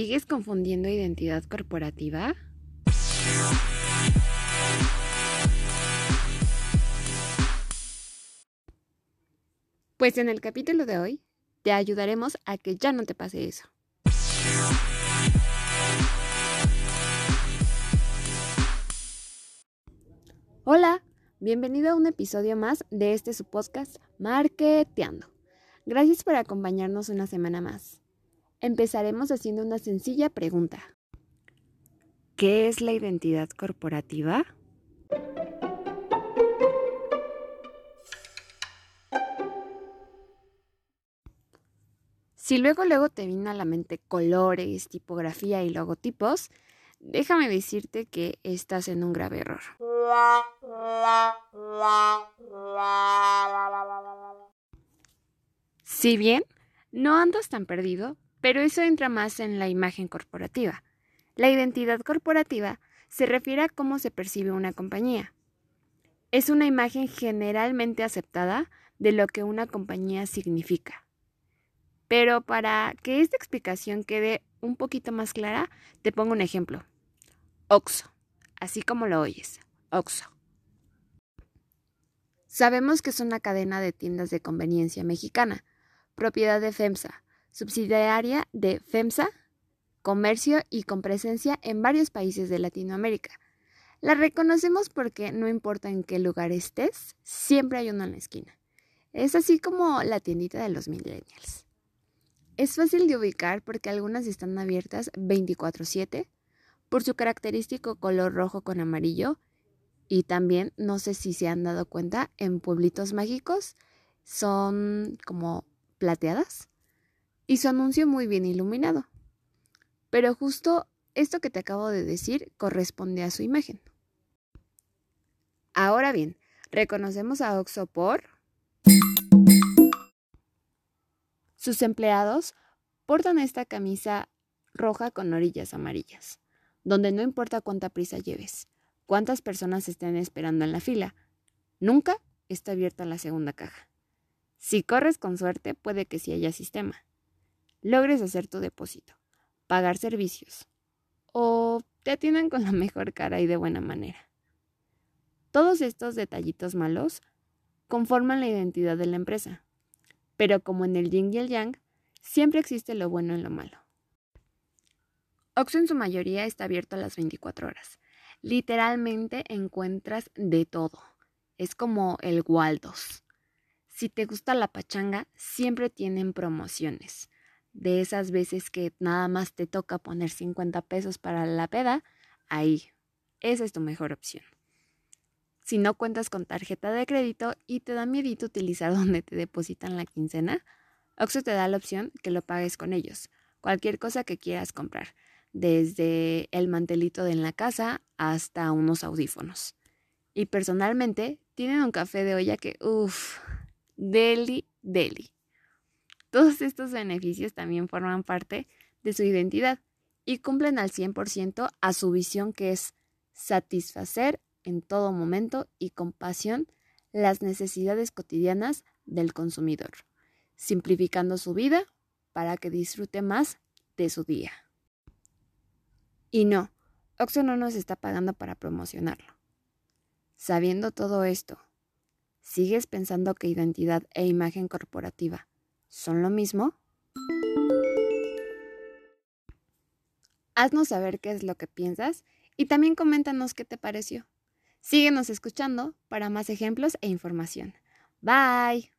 ¿Sigues confundiendo identidad corporativa? Pues en el capítulo de hoy te ayudaremos a que ya no te pase eso. Hola, bienvenido a un episodio más de este su podcast Marketeando. Gracias por acompañarnos una semana más. Empezaremos haciendo una sencilla pregunta. ¿Qué es la identidad corporativa? Si luego luego te vino a la mente colores, tipografía y logotipos, déjame decirte que estás en un grave error. Si bien no andas tan perdido, pero eso entra más en la imagen corporativa. La identidad corporativa se refiere a cómo se percibe una compañía. Es una imagen generalmente aceptada de lo que una compañía significa. Pero para que esta explicación quede un poquito más clara, te pongo un ejemplo. OXO, así como lo oyes, OXO. Sabemos que es una cadena de tiendas de conveniencia mexicana, propiedad de FEMSA, subsidiaria de FEMSA, comercio y con presencia en varios países de Latinoamérica. La reconocemos porque no importa en qué lugar estés, siempre hay uno en la esquina. Es así como la tiendita de los millennials. Es fácil de ubicar porque algunas están abiertas 24/7 por su característico color rojo con amarillo y también, no sé si se han dado cuenta, en pueblitos mágicos son como plateadas y su anuncio muy bien iluminado. Pero justo esto que te acabo de decir corresponde a su imagen. Ahora bien, reconocemos a Oxo por sus empleados portan esta camisa roja con orillas amarillas, donde no importa cuánta prisa lleves, cuántas personas estén esperando en la fila, nunca está abierta la segunda caja. Si corres con suerte, puede que sí haya sistema logres hacer tu depósito, pagar servicios o te atiendan con la mejor cara y de buena manera. Todos estos detallitos malos conforman la identidad de la empresa, pero como en el yin y el yang, siempre existe lo bueno y lo malo. Oxxo en su mayoría está abierto a las 24 horas. Literalmente encuentras de todo. Es como el Waldos. Si te gusta la pachanga, siempre tienen promociones de esas veces que nada más te toca poner 50 pesos para la peda, ahí, esa es tu mejor opción. Si no cuentas con tarjeta de crédito y te da miedo utilizar donde te depositan la quincena, Oxxo te da la opción que lo pagues con ellos, cualquier cosa que quieras comprar, desde el mantelito de en la casa hasta unos audífonos. Y personalmente tienen un café de olla que, uff, deli, deli. Todos estos beneficios también forman parte de su identidad y cumplen al 100% a su visión que es satisfacer en todo momento y con pasión las necesidades cotidianas del consumidor, simplificando su vida para que disfrute más de su día. Y no, Oxo no nos está pagando para promocionarlo. Sabiendo todo esto, ¿sigues pensando que identidad e imagen corporativa son lo mismo? Haznos saber qué es lo que piensas y también coméntanos qué te pareció. Síguenos escuchando para más ejemplos e información. Bye.